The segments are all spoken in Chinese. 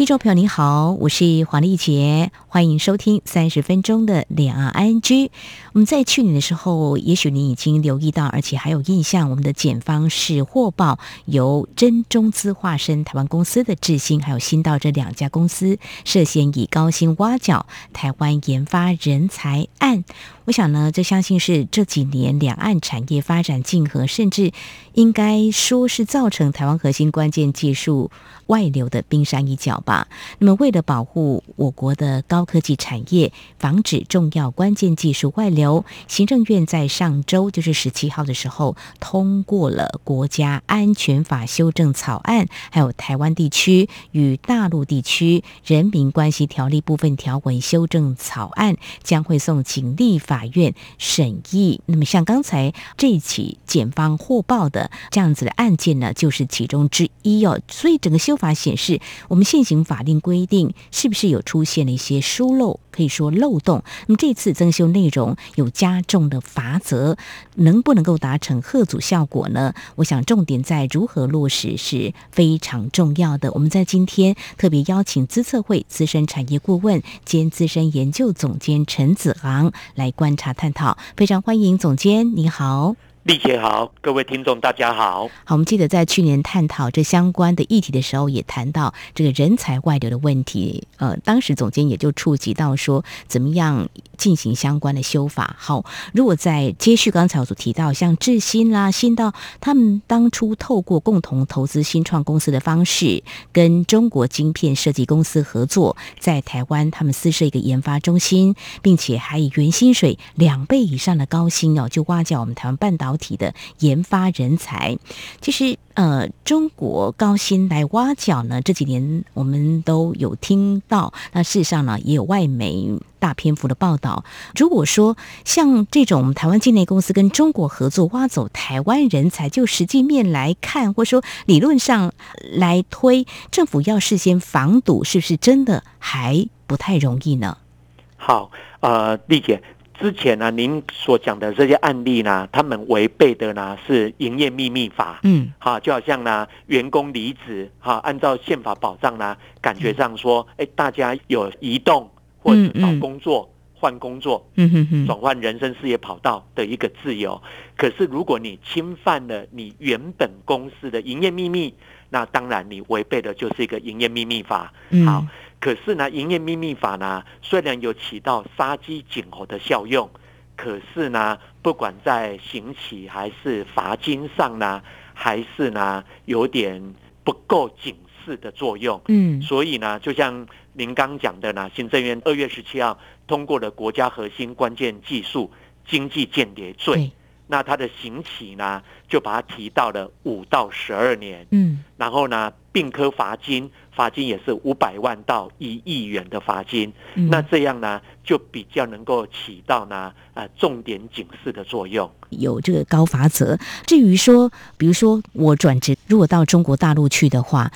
听众朋友您好，我是黄丽杰，欢迎收听三十分钟的两岸 ING。我们在去年的时候，也许您已经留意到，而且还有印象，我们的检方是获报由真中资化身台湾公司的智新还有新道这两家公司涉嫌以高薪挖角台湾研发人才案。我想呢，这相信是这几年两岸产业发展竞合，甚至应该说是造成台湾核心关键技术外流的冰山一角吧。那么，为了保护我国的高科技产业，防止重要关键技术外流，行政院在上周就是十七号的时候，通过了国家安全法修正草案，还有台湾地区与大陆地区人民关系条例部分条文修正草案，将会送请立法。院审议，那么像刚才这起检方获报的这样子的案件呢，就是其中之一哦。所以整个修法显示，我们现行法令规定是不是有出现了一些疏漏，可以说漏洞。那么这次增修内容有加重的罚则，能不能够达成贺阻效果呢？我想重点在如何落实是非常重要的。我们在今天特别邀请资策会资深产业顾问兼资深研究总监陈子昂来观察探讨，非常欢迎总监，你好。丽姐好，各位听众大家好。好，我们记得在去年探讨这相关的议题的时候，也谈到这个人才外流的问题。呃，当时总监也就触及到说，怎么样进行相关的修法。好，如果在接续刚才我所提到，像智新啦、新道，他们当初透过共同投资新创公司的方式，跟中国晶片设计公司合作，在台湾他们私设一个研发中心，并且还以原薪水两倍以上的高薪哦，就挖角我们台湾半岛。导体的研发人才，其实呃，中国高薪来挖角呢，这几年我们都有听到。那事实上呢，也有外媒大篇幅的报道。如果说像这种台湾境内公司跟中国合作挖走台湾人才，就实际面来看，或者说理论上来推，政府要事先防堵，是不是真的还不太容易呢？好，呃，丽姐。之前呢，您所讲的这些案例呢，他们违背的呢是营业秘密法，嗯，哈，就好像呢员工离职，哈，按照宪法保障呢，感觉上说，哎，大家有移动或者找工作、换工作、转换人生事业跑道的一个自由。可是如果你侵犯了你原本公司的营业秘密，那当然你违背的就是一个营业秘密法。好。可是呢，营业秘密法呢，虽然有起到杀鸡儆猴的效用，可是呢，不管在刑期还是罚金上呢，还是呢有点不够警示的作用。嗯，所以呢，就像您刚讲的呢，行政院二月十七号通过了国家核心关键技术经济间谍罪。那他的刑期呢，就把它提到了五到十二年，嗯，然后呢，并科罚金，罚金也是五百万到一亿元的罚金，那这样呢，就比较能够起到呢，呃，重点警示的作用，有这个高罚则。至于说，比如说我转职如果到中国大陆去的话，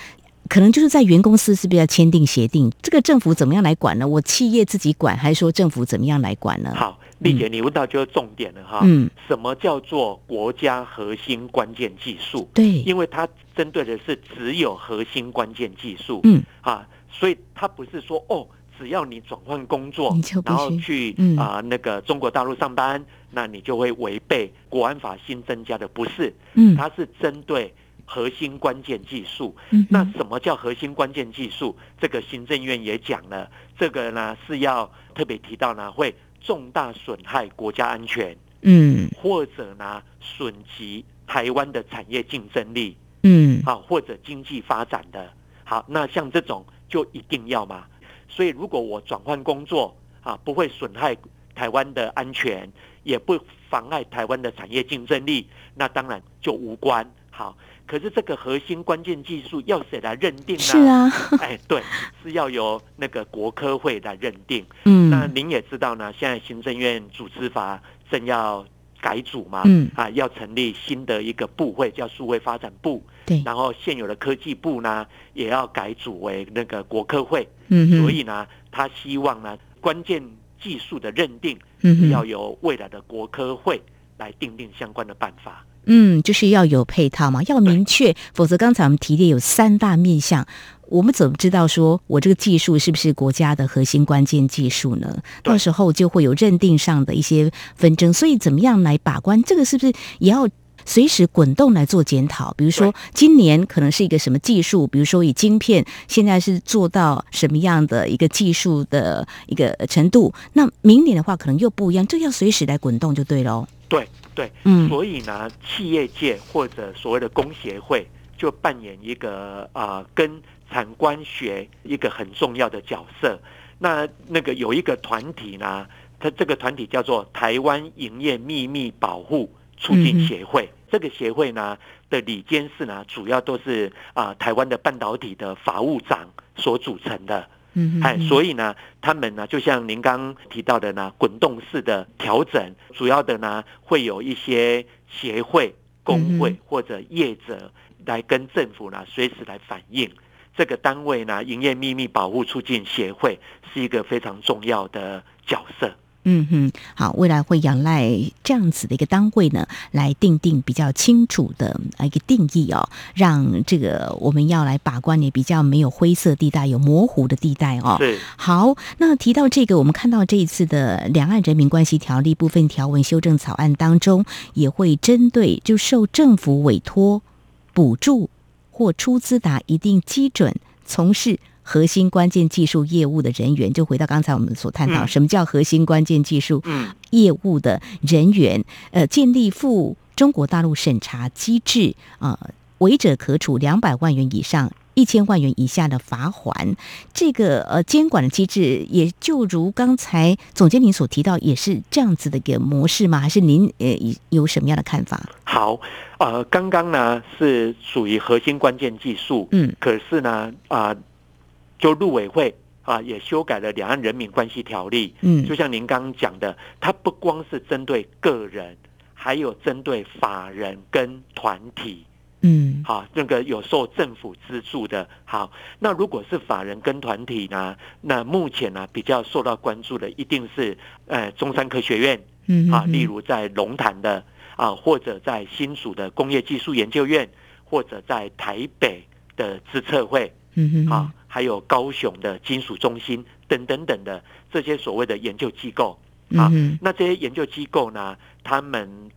可能就是在原公司是不是要签订协定？这个政府怎么样来管呢？我企业自己管，还是说政府怎么样来管呢？好。丽姐，你问到就是重点了哈。嗯，什么叫做国家核心关键技术？对，因为它针对的是只有核心关键技术。嗯，啊，所以它不是说哦，只要你转换工作，然后去啊那个中国大陆上班，那你就会违背国安法新增加的，不是？嗯，它是针对核心关键技术。嗯，那什么叫核心关键技术？这个行政院也讲了，这个呢是要特别提到呢会。重大损害国家安全，嗯，或者呢损及台湾的产业竞争力，嗯，好，或者经济发展的，好，那像这种就一定要嘛。所以如果我转换工作啊，不会损害台湾的安全，也不妨碍台湾的产业竞争力，那当然就无关。好。可是这个核心关键技术要谁来认定呢？是啊，哎，对，是要由那个国科会来认定。嗯，那您也知道呢，现在行政院组织法正要改组嘛，嗯啊，要成立新的一个部会，叫数位发展部。对，然后现有的科技部呢，也要改组为那个国科会。嗯所以呢，他希望呢，关键技术的认定，嗯要由未来的国科会来定定相关的办法。嗯，就是要有配套嘛，要明确，否则刚才我们提的有三大面向。我们怎么知道说我这个技术是不是国家的核心关键技术呢？到时候就会有认定上的一些纷争，所以怎么样来把关？这个是不是也要随时滚动来做检讨？比如说今年可能是一个什么技术？比如说以晶片现在是做到什么样的一个技术的一个程度？那明年的话可能又不一样，这要随时来滚动就对喽。对对，嗯，所以呢，企业界或者所谓的工协会就扮演一个啊跟。产官学一个很重要的角色，那那个有一个团体呢，它这个团体叫做台湾营业秘密保护促进协会。这个协会呢的里监事呢，主要都是啊台湾的半导体的法务长所组成的。嗯，哎，所以呢，他们呢就像您刚提到的呢，滚动式的调整，主要的呢会有一些协会、工会或者业者来跟政府呢随时来反映。这个单位呢，营业秘密保护促进协会是一个非常重要的角色。嗯哼，好，未来会仰赖这样子的一个单位呢，来定定比较清楚的一个定义哦，让这个我们要来把关也比较没有灰色地带，有模糊的地带哦。对，好，那提到这个，我们看到这一次的两岸人民关系条例部分条文修正草案当中，也会针对就受政府委托补助。或出资达一定基准从事核心关键技术业务的人员，就回到刚才我们所探讨，什么叫核心关键技术业务的人员？呃，建立赴中国大陆审查机制啊，违者可处两百万元以上。一千万元以下的罚款，这个呃监管的机制，也就如刚才总监您所提到，也是这样子的一个模式吗？还是您呃有什么样的看法？好，呃，刚刚呢是属于核心关键技术，嗯，可是呢啊，就陆委会啊也修改了两岸人民关系条例，嗯，就像您刚刚讲的，它不光是针对个人，还有针对法人跟团体。嗯，好，那个有受政府资助的，好，那如果是法人跟团体呢？那目前呢比较受到关注的一定是呃中山科学院，嗯，啊，例如在龙潭的啊，或者在新竹的工业技术研究院，或者在台北的资策会，嗯哼，啊，还有高雄的金属中心等等等的这些所谓的研究机构，啊，那这些研究机构呢，他们。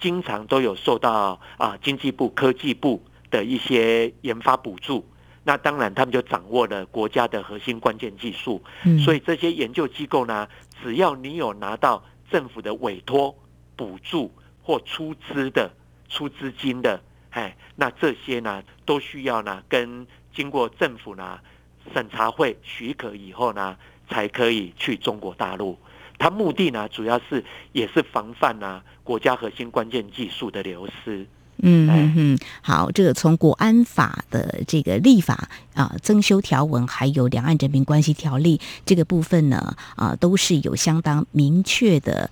经常都有受到啊经济部科技部的一些研发补助，那当然他们就掌握了国家的核心关键技术，所以这些研究机构呢，只要你有拿到政府的委托、补助或出资的出资金的，哎，那这些呢都需要呢跟经过政府呢审查会许可以后呢，才可以去中国大陆。它目的呢，主要是也是防范呢国家核心关键技术的流失。嗯嗯嗯，好，这个从国安法的这个立法啊增修条文，还有两岸人民关系条例这个部分呢，啊都是有相当明确的。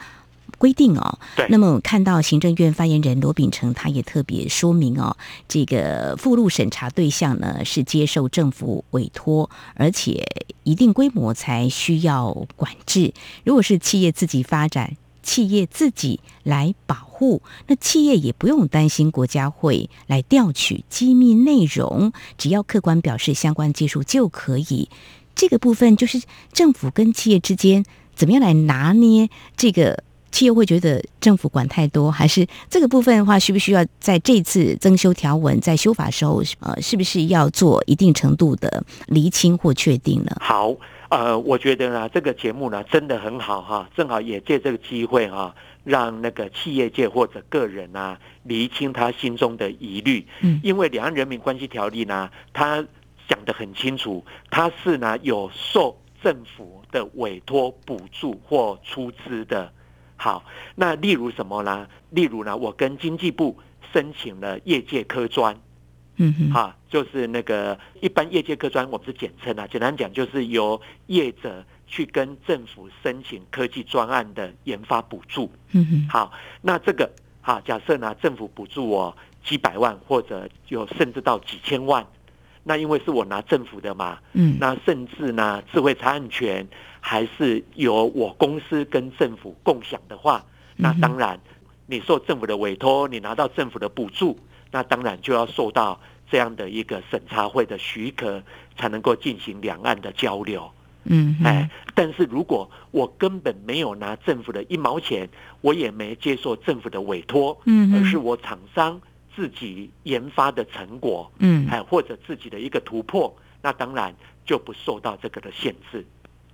规定哦，那么看到行政院发言人罗秉成，他也特别说明哦，这个附录审查对象呢是接受政府委托，而且一定规模才需要管制。如果是企业自己发展，企业自己来保护，那企业也不用担心国家会来调取机密内容，只要客观表示相关技术就可以。这个部分就是政府跟企业之间怎么样来拿捏这个。企业会觉得政府管太多，还是这个部分的话，需不需要在这次增修条文在修法时候，呃，是不是要做一定程度的厘清或确定呢？好，呃，我觉得呢，这个节目呢真的很好哈，正好也借这个机会哈，让那个企业界或者个人啊厘清他心中的疑虑。嗯，因为两岸人民关系条例呢，它讲得很清楚，它是呢有受政府的委托、补助或出资的。好，那例如什么呢？例如呢，我跟经济部申请了业界科专，嗯哼，哈，就是那个一般业界科专，我们是简称啊，简单讲就是由业者去跟政府申请科技专案的研发补助。嗯哼，好，那这个哈，假设呢，政府补助我几百万，或者有甚至到几千万，那因为是我拿政府的嘛，嗯，那甚至呢，智慧财产权还是由我公司跟政府共享的话，那当然，你受政府的委托，你拿到政府的补助，那当然就要受到这样的一个审查会的许可，才能够进行两岸的交流。嗯，哎，但是如果我根本没有拿政府的一毛钱，我也没接受政府的委托，嗯，而是我厂商自己研发的成果，嗯，哎，或者自己的一个突破，那当然就不受到这个的限制。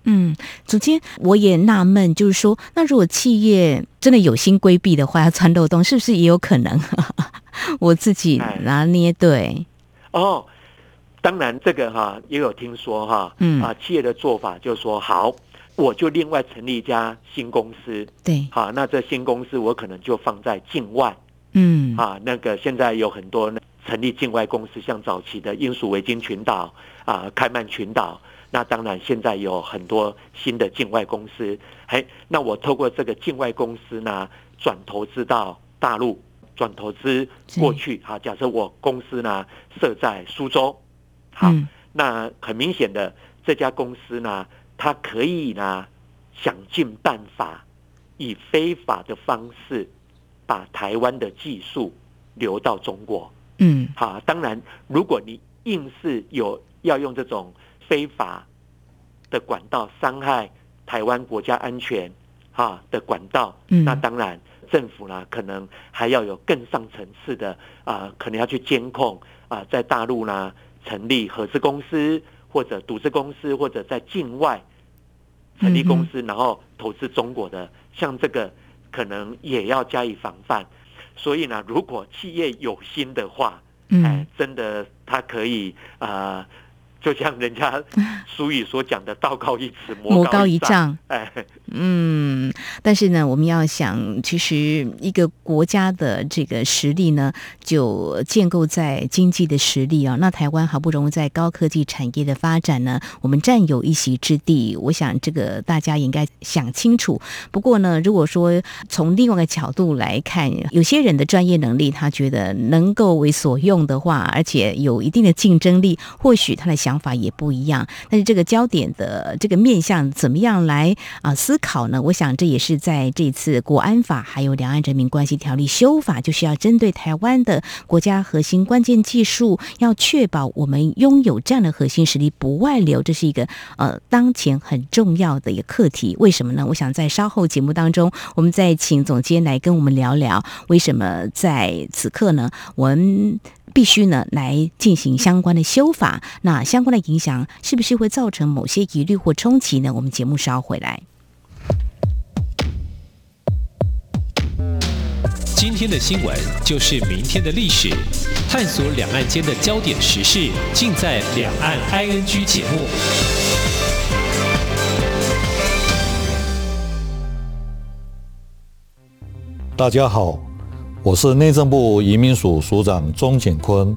嗯，总监，我也纳闷，就是说，那如果企业真的有心规避的话，要钻漏洞，是不是也有可能？我自己拿捏对。哦。当然，这个哈也有听说哈，嗯啊，企业的做法就是说，好，我就另外成立一家新公司，对，好，那这新公司我可能就放在境外，嗯啊，那个现在有很多成立境外公司，像早期的英属维京群岛啊、开曼群岛，那当然现在有很多新的境外公司，嘿，那我透过这个境外公司呢，转投资到大陆，转投资过去，好，假设我公司呢设在苏州。好，那很明显的，这家公司呢，它可以呢想尽办法，以非法的方式把台湾的技术流到中国。嗯，好，当然，如果你硬是有要用这种非法的管道伤害台湾国家安全哈的管道，那当然政府呢可能还要有更上层次的啊，可能要去监控啊，在大陆呢。成立合资公司或者独资公司，或者在境外成立公司，然后投资中国的，像这个可能也要加以防范。所以呢，如果企业有心的话，哎，真的他可以啊。就像人家俗语所讲的“道高一尺，魔高一丈”。哎，嗯，但是呢，我们要想，其实一个国家的这个实力呢，就建构在经济的实力啊。那台湾好不容易在高科技产业的发展呢，我们占有一席之地。我想这个大家应该想清楚。不过呢，如果说从另外一个角度来看，有些人的专业能力，他觉得能够为所用的话，而且有一定的竞争力，或许他的想。想法也不一样，但是这个焦点的这个面向怎么样来啊思考呢？我想这也是在这次国安法还有两岸人民关系条例修法，就是要针对台湾的国家核心关键技术，要确保我们拥有这样的核心实力不外流，这是一个呃当前很重要的一个课题。为什么呢？我想在稍后节目当中，我们再请总监来跟我们聊聊，为什么在此刻呢？我们。必须呢来进行相关的修法，那相关的影响是不是会造成某些疑虑或冲击呢？我们节目稍后回来。今天的新闻就是明天的历史，探索两岸间的焦点时事，尽在《两岸 ING》节目。大家好。我是内政部移民署署长钟景坤。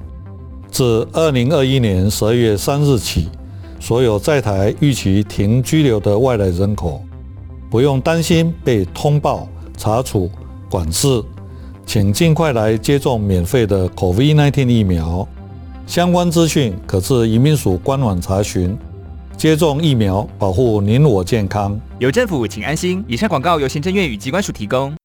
自二零二一年十二月三日起，所有在台预期停居留的外来人口，不用担心被通报、查处、管制，请尽快来接种免费的 COVID-19 疫苗。相关资讯可至移民署官网查询。接种疫苗，保护您我健康。有政府，请安心。以上广告由行政院与机关署提供。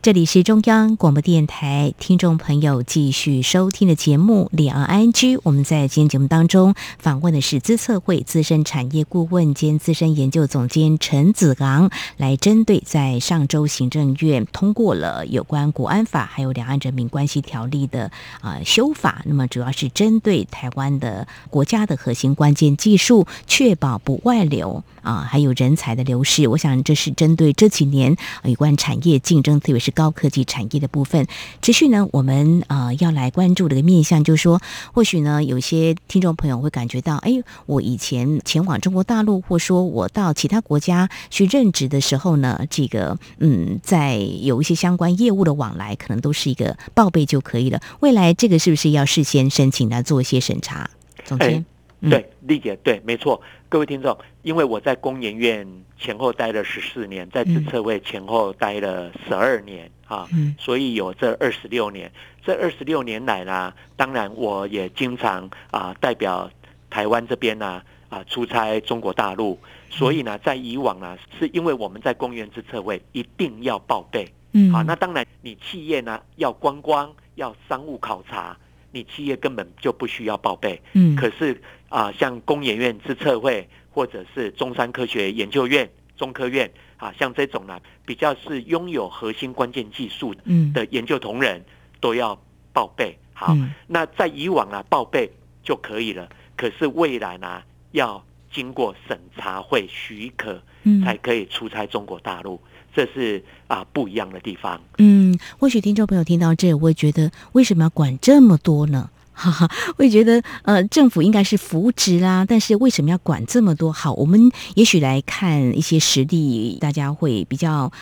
这里是中央广播电台，听众朋友继续收听的节目《两岸安居》。我们在今天节目当中访问的是资策会资深产业顾问兼资深研究总监陈子昂，来针对在上周行政院通过了有关国安法还有两岸人民关系条例的啊修法，那么主要是针对台湾的国家的核心关键技术，确保不外流啊，还有人才的流失。我想这是针对这几年有关产业竞争，特别是。高科技产业的部分，持续呢，我们啊要来关注的个面向，就是说，或许呢，有些听众朋友会感觉到，哎，我以前前往中国大陆，或说我到其他国家去任职的时候呢，这个嗯，在有一些相关业务的往来，可能都是一个报备就可以了。未来这个是不是要事先申请来做一些审查？总监，对，丽姐，对，没错。各位听众，因为我在工研院前后待了十四年，在自测会前后待了十二年啊，所以有这二十六年。这二十六年来呢，当然我也经常啊代表台湾这边呢啊出差中国大陆，所以呢，在以往呢，是因为我们在公园自测会一定要报备，嗯，好，那当然你企业呢要观光，要商务考察。你企业根本就不需要报备，嗯，可是啊，像工研院自测会或者是中山科学研究院、中科院啊，像这种呢，比较是拥有核心关键技术的研究同仁都要报备。好，那在以往啊，报备就可以了，可是未来呢，要经过审查会许可，才可以出差中国大陆。这是啊不一样的地方。嗯，或许听众朋友听到这，我会觉得为什么要管这么多呢？哈哈，我也觉得呃，政府应该是扶植啦，但是为什么要管这么多？好，我们也许来看一些实例，大家会比较。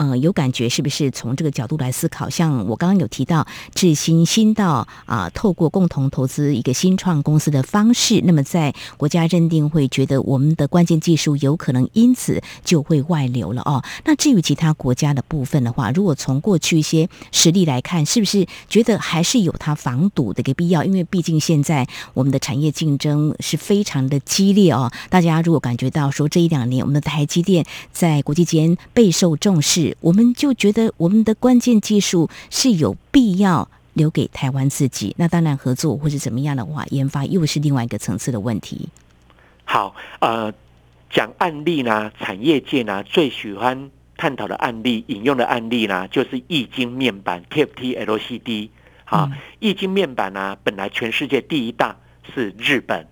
呃，有感觉是不是从这个角度来思考？像我刚刚有提到智新新道啊，透过共同投资一个新创公司的方式，那么在国家认定会觉得我们的关键技术有可能因此就会外流了哦。那至于其他国家的部分的话，如果从过去一些实例来看，是不是觉得还是有它防堵的一个必要？因为毕竟现在我们的产业竞争是非常的激烈哦。大家如果感觉到说这一两年我们的台积电在国际间备受重视。我们就觉得我们的关键技术是有必要留给台湾自己。那当然，合作或者怎么样的话，研发又是另外一个层次的问题。好，呃，讲案例呢，产业界呢最喜欢探讨的案例、引用的案例呢，就是液晶面板 TFT LCD。啊，液晶面板呢，本来全世界第一大是日本。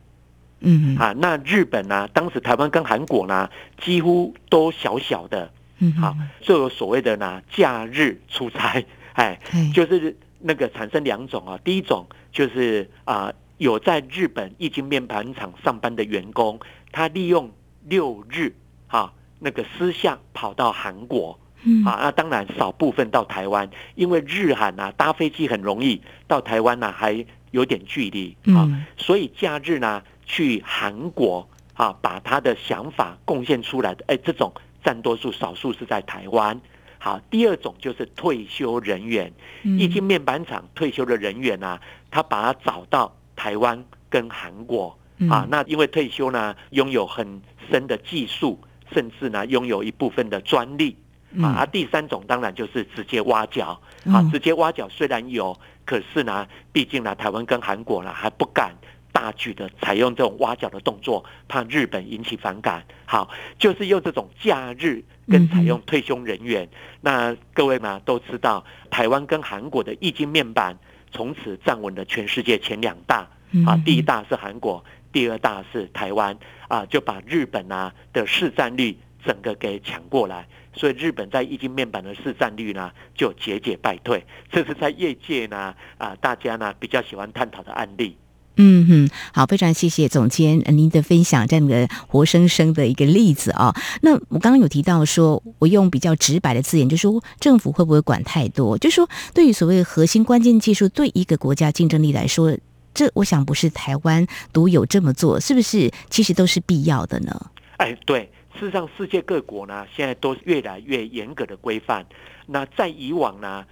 嗯，啊，那日本呢，当时台湾跟韩国呢，几乎都小小的。嗯，好，就有所谓的呢，假日出差，哎，就是那个产生两种啊，第一种就是啊，有在日本液晶面板厂上班的员工，他利用六日，啊，那个私下跑到韩国，嗯，啊，那当然少部分到台湾，因为日韩啊搭飞机很容易，到台湾呢还有点距离，啊，所以假日呢去韩国，啊，把他的想法贡献出来的，哎，这种。占多数，少数是在台湾。好，第二种就是退休人员，液晶面板厂退休的人员呢，他把他找到台湾跟韩国啊。那因为退休呢，拥有很深的技术，甚至呢拥有一部分的专利啊。第三种当然就是直接挖角啊，直接挖角虽然有，可是呢，毕竟呢台湾跟韩国呢还不敢。大举的采用这种挖角的动作，怕日本引起反感。好，就是用这种假日跟采用退休人员。那各位嘛都知道，台湾跟韩国的液晶面板从此站稳了全世界前两大。啊，第一大是韩国，第二大是台湾。啊，就把日本啊的市占率整个给抢过来。所以日本在液晶面板的市占率呢就节节败退。这是在业界呢啊大家呢比较喜欢探讨的案例。嗯哼，好，非常谢谢总监您的分享，这样的活生生的一个例子啊。那我刚刚有提到说，我用比较直白的字眼，就说政府会不会管太多？就是说对于所谓核心关键技术，对一个国家竞争力来说，这我想不是台湾独有这么做，是不是？其实都是必要的呢？哎，对，事实上世界各国呢，现在都越来越严格的规范。那在以往呢，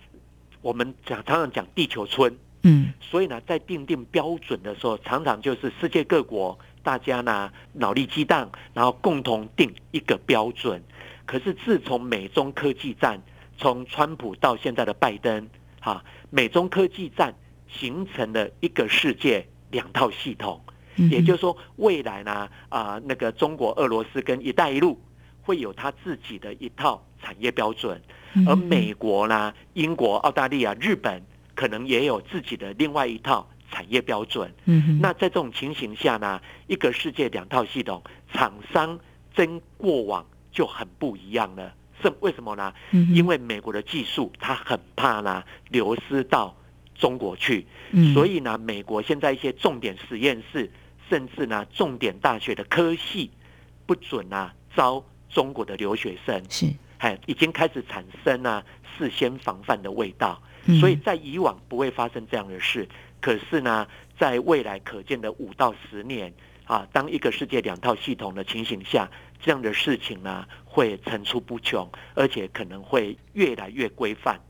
我们讲常常讲地球村。嗯，所以呢，在定定标准的时候，常常就是世界各国大家呢脑力激荡，然后共同定一个标准。可是自从美中科技战，从川普到现在的拜登，哈，美中科技战形成了一个世界两套系统。也就是说，未来呢，啊，那个中国、俄罗斯跟一带一路会有他自己的一套产业标准，而美国呢、英国、澳大利亚、日本。可能也有自己的另外一套产业标准。嗯，那在这种情形下呢，一个世界两套系统，厂商争过往就很不一样了。是为什么呢？因为美国的技术，它很怕呢流失到中国去。所以呢，美国现在一些重点实验室，甚至呢重点大学的科系，不准啊招中国的留学生。是，哎，已经开始产生呢事先防范的味道。所以在以往不会发生这样的事，可是呢，在未来可见的五到十年，啊，当一个世界两套系统的情形下，这样的事情呢会层出不穷，而且可能会越来越规范。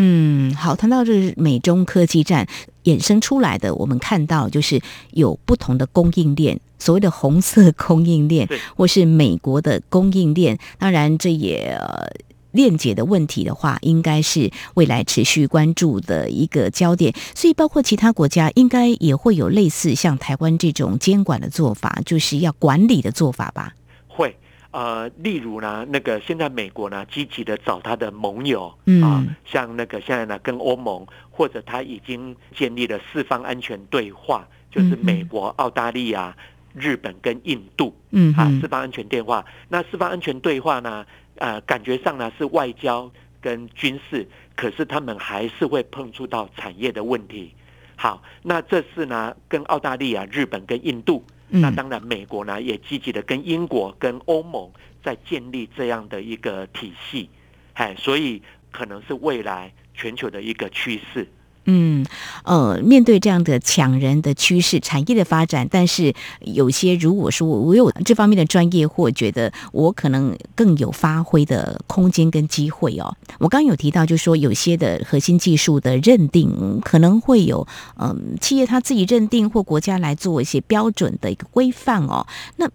嗯，好，谈到这美中科技战衍生出来的，我们看到就是有不同的供应链，所谓的红色供应链，或是美国的供应链。当然，这也呃链接的问题的话，应该是未来持续关注的一个焦点。所以，包括其他国家，应该也会有类似像台湾这种监管的做法，就是要管理的做法吧？会。呃，例如呢，那个现在美国呢，积极的找他的盟友啊，像那个现在呢，跟欧盟或者他已经建立了四方安全对话，就是美国、澳大利亚、日本跟印度，嗯啊，四方安全对话。那四方安全对话呢，呃，感觉上呢是外交跟军事，可是他们还是会碰触到产业的问题。好，那这次呢，跟澳大利亚、日本跟印度。那当然，美国呢也积极的跟英国、跟欧盟在建立这样的一个体系，哎，所以可能是未来全球的一个趋势。嗯，呃，面对这样的抢人的趋势、产业的发展，但是有些如果说我有这方面的专业，或觉得我可能更有发挥的空间跟机会哦。我刚有提到，就是说有些的核心技术的认定可能会有，嗯，企业他自己认定或国家来做一些标准的一个规范哦。那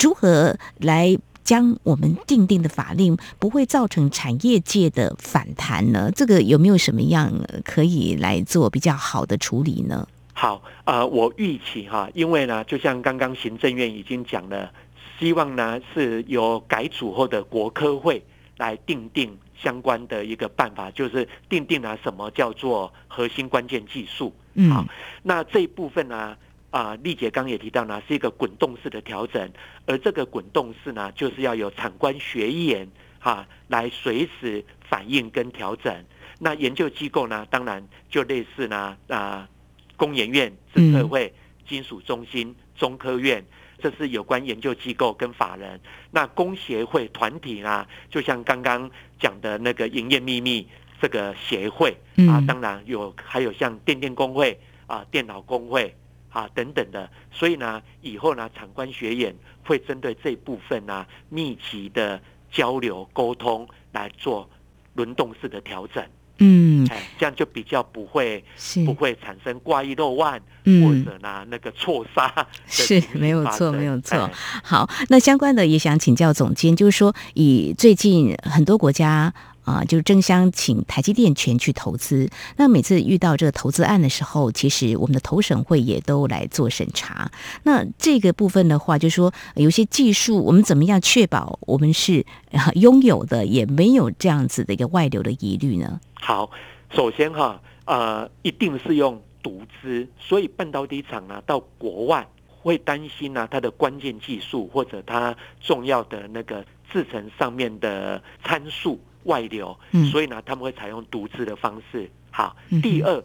如何来？将我们定定的法令不会造成产业界的反弹呢？这个有没有什么样可以来做比较好的处理呢？好，呃，我预期哈，因为呢，就像刚刚行政院已经讲了，希望呢是由改组后的国科会来定定相关的一个办法，就是定定了什么叫做核心关键技术。嗯，好，那这一部分呢？啊，丽姐刚也提到呢，是一个滚动式的调整，而这个滚动式呢，就是要有产官学研哈来随时反应跟调整。那研究机构呢，当然就类似呢啊，工研院、智策会、金属中心、中科院，这是有关研究机构跟法人。那工协会团体呢，就像刚刚讲的那个营业秘密这个协会啊，当然有还有像电电工会啊、电脑工会。啊，等等的，所以呢，以后呢，产官学研会针对这部分呢，密集的交流沟通来做轮动式的调整。嗯，哎，这样就比较不会不会产生挂一漏万，或者呢那个错杀。是没有错，没有错。好，那相关的也想请教总监，就是说，以最近很多国家。啊，就是争相请台积电全去投资。那每次遇到这个投资案的时候，其实我们的投审会也都来做审查。那这个部分的话，就是说有些技术，我们怎么样确保我们是拥有的，也没有这样子的一个外流的疑虑呢？好，首先哈，呃，一定是用独资，所以半导体厂呢到国外会担心呢它的关键技术或者它重要的那个制程上面的参数。外流，所以呢，他们会采用独资的方式。好，第二，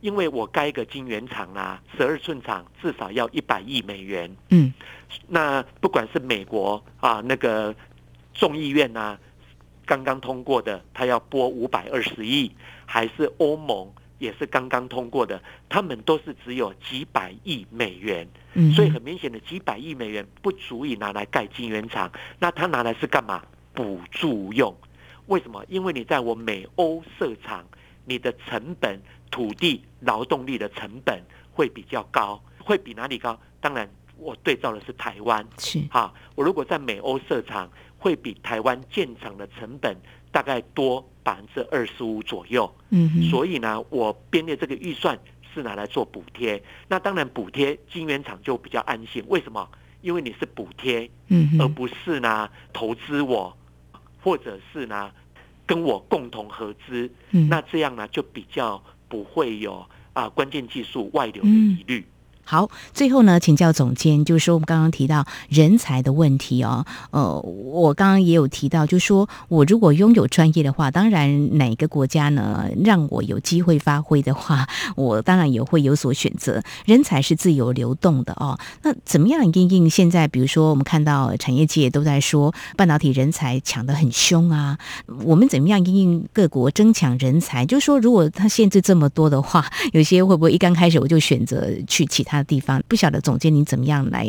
因为我盖一个晶圆厂啊，十二寸厂至少要一百亿美元。嗯，那不管是美国啊，那个众议院啊，刚刚通过的，他要拨五百二十亿，还是欧盟也是刚刚通过的，他们都是只有几百亿美元。嗯，所以很明显的，几百亿美元不足以拿来盖晶圆厂，那他拿来是干嘛？补助用。为什么？因为你在我美欧设厂，你的成本、土地、劳动力的成本会比较高，会比哪里高？当然，我对照的是台湾。是哈，我如果在美欧设厂，会比台湾建厂的成本大概多百分之二十五左右。嗯，所以呢，我编列这个预算是拿来做补贴。那当然，补贴晶圆厂就比较安心。为什么？因为你是补贴，嗯，而不是呢投资我。或者是呢，跟我共同合资，那这样呢就比较不会有啊关键技术外流的疑虑。好，最后呢，请教总监，就是说我们刚刚提到人才的问题哦。呃，我刚刚也有提到，就是说我如果拥有专业的话，当然哪个国家呢让我有机会发挥的话，我当然也会有所选择。人才是自由流动的哦。那怎么样应应现在，比如说我们看到产业界都在说半导体人才抢得很凶啊，我们怎么样应应各国争抢人才？就是说，如果他限制这么多的话，有些会不会一刚开始我就选择去其他？的地方。不晓得总监您怎么样来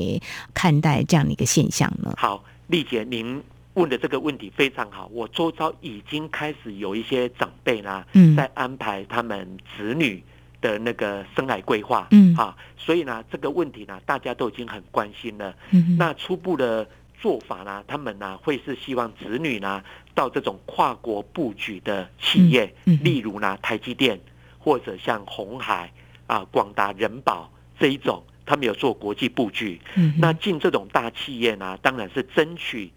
看待这样的一个现象呢？好，丽姐，您问的这个问题非常好。我周遭已经开始有一些长辈呢，在安排他们子女的那个生涯规划。嗯，啊，所以呢，这个问题呢，大家都已经很关心了。嗯，那初步的做法呢，他们呢会是希望子女呢到这种跨国布局的企业，例如呢台积电或者像红海啊、广达、人保这一种。他们有做国际布局，那进这种大企业呢，当然是争取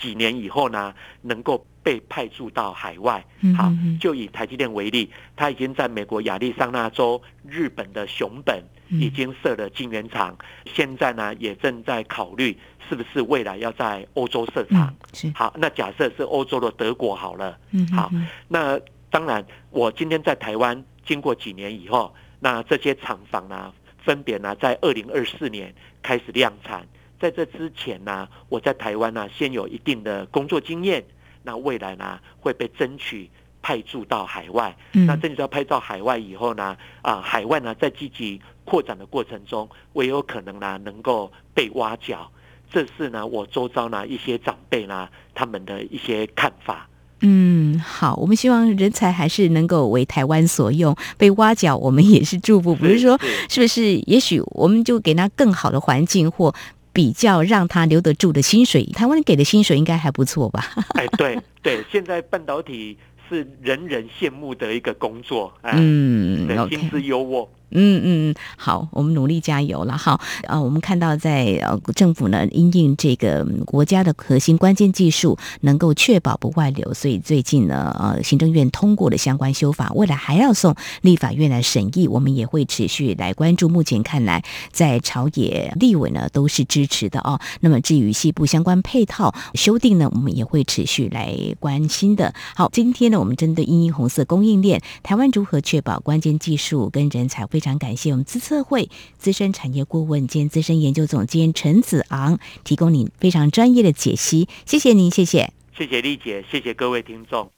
几年以后呢，能够被派驻到海外。好，就以台积电为例，它已经在美国亚利桑那州、日本的熊本已经设了晶圆厂，现在呢也正在考虑是不是未来要在欧洲设厂。好，那假设是欧洲的德国好了。好，那当然，我今天在台湾经过几年以后，那这些厂房呢？分别呢，在二零二四年开始量产。在这之前呢，我在台湾呢，先有一定的工作经验。那未来呢，会被争取派驻到海外。那争取到派到海外以后呢，啊，海外呢，在积极扩展的过程中，我也有可能呢，能够被挖角。这是呢，我周遭呢一些长辈呢，他们的一些看法。嗯，好，我们希望人才还是能够为台湾所用，被挖角，我们也是祝福。比如说，是不是？也许我们就给他更好的环境，或比较让他留得住的薪水。台湾给的薪水应该还不错吧？哎，对对，现在半导体是人人羡慕的一个工作，嗯，薪资优渥。嗯嗯，好，我们努力加油了哈。呃，我们看到在呃政府呢，因应这个国家的核心关键技术能够确保不外流，所以最近呢，呃，行政院通过了相关修法，未来还要送立法院来审议，我们也会持续来关注。目前看来，在朝野立委呢都是支持的哦。那么至于西部相关配套修订呢，我们也会持续来关心的。好，今天呢，我们针对因应红色供应链，台湾如何确保关键技术跟人才会。非常感谢我们资策会资深产业顾问兼资深研究总监陈子昂提供您非常专业的解析，谢谢您，谢谢，谢谢丽姐，谢谢各位听众。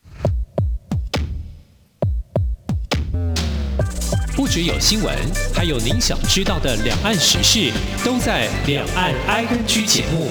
不只有新闻，还有您想知道的两岸时事，都在《两岸 I N G》节目。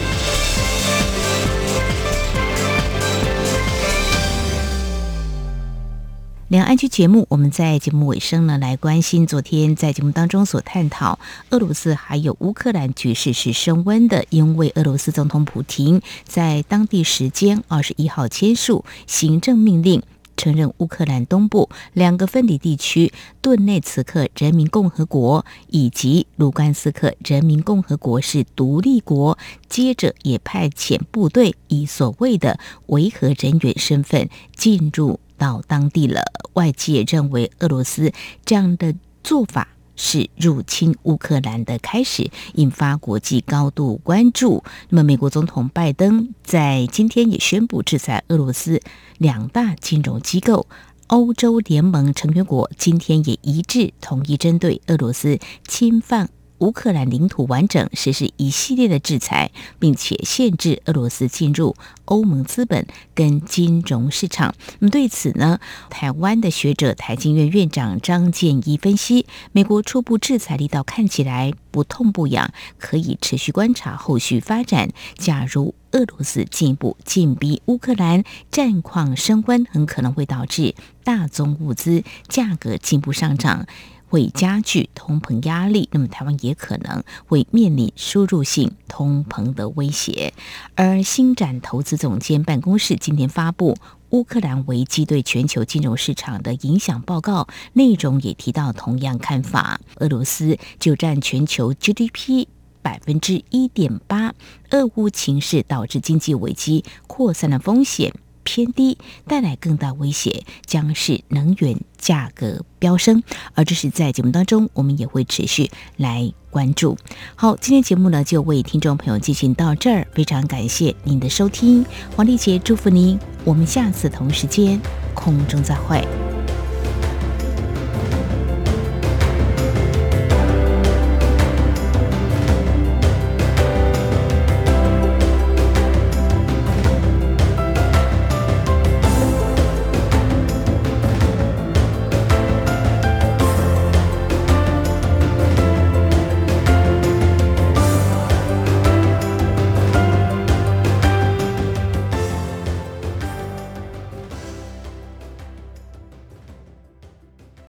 两岸区节目，我们在节目尾声呢，来关心昨天在节目当中所探讨俄罗斯还有乌克兰局势是升温的，因为俄罗斯总统普京在当地时间二十一号签署行政命令，承认乌克兰东部两个分离地区顿内茨克人民共和国以及卢甘斯克人民共和国是独立国，接着也派遣部队以所谓的维和人员身份进入。到当地了，外界认为俄罗斯这样的做法是入侵乌克兰的开始，引发国际高度关注。那么，美国总统拜登在今天也宣布制裁俄罗斯两大金融机构，欧洲联盟成员国今天也一致同意针对俄罗斯侵犯。乌克兰领土完整实施一系列的制裁，并且限制俄罗斯进入欧盟资本跟金融市场。那么对此呢，台湾的学者台经院院长张建一分析，美国初步制裁力道看起来不痛不痒，可以持续观察后续发展。假如俄罗斯进一步紧逼乌克兰，战况升温，很可能会导致大宗物资价格进一步上涨。会加剧通膨压力，那么台湾也可能会面临输入性通膨的威胁。而新展投资总监办公室今天发布乌克兰危机对全球金融市场的影响报告，内容也提到同样看法。俄罗斯就占全球 GDP 百分之一点八，俄乌情势导致经济危机扩散的风险。偏低，带来更大威胁将是能源价格飙升，而这是在节目当中，我们也会持续来关注。好，今天节目呢就为听众朋友进行到这儿，非常感谢您的收听，黄丽杰祝福您，我们下次同时间空中再会。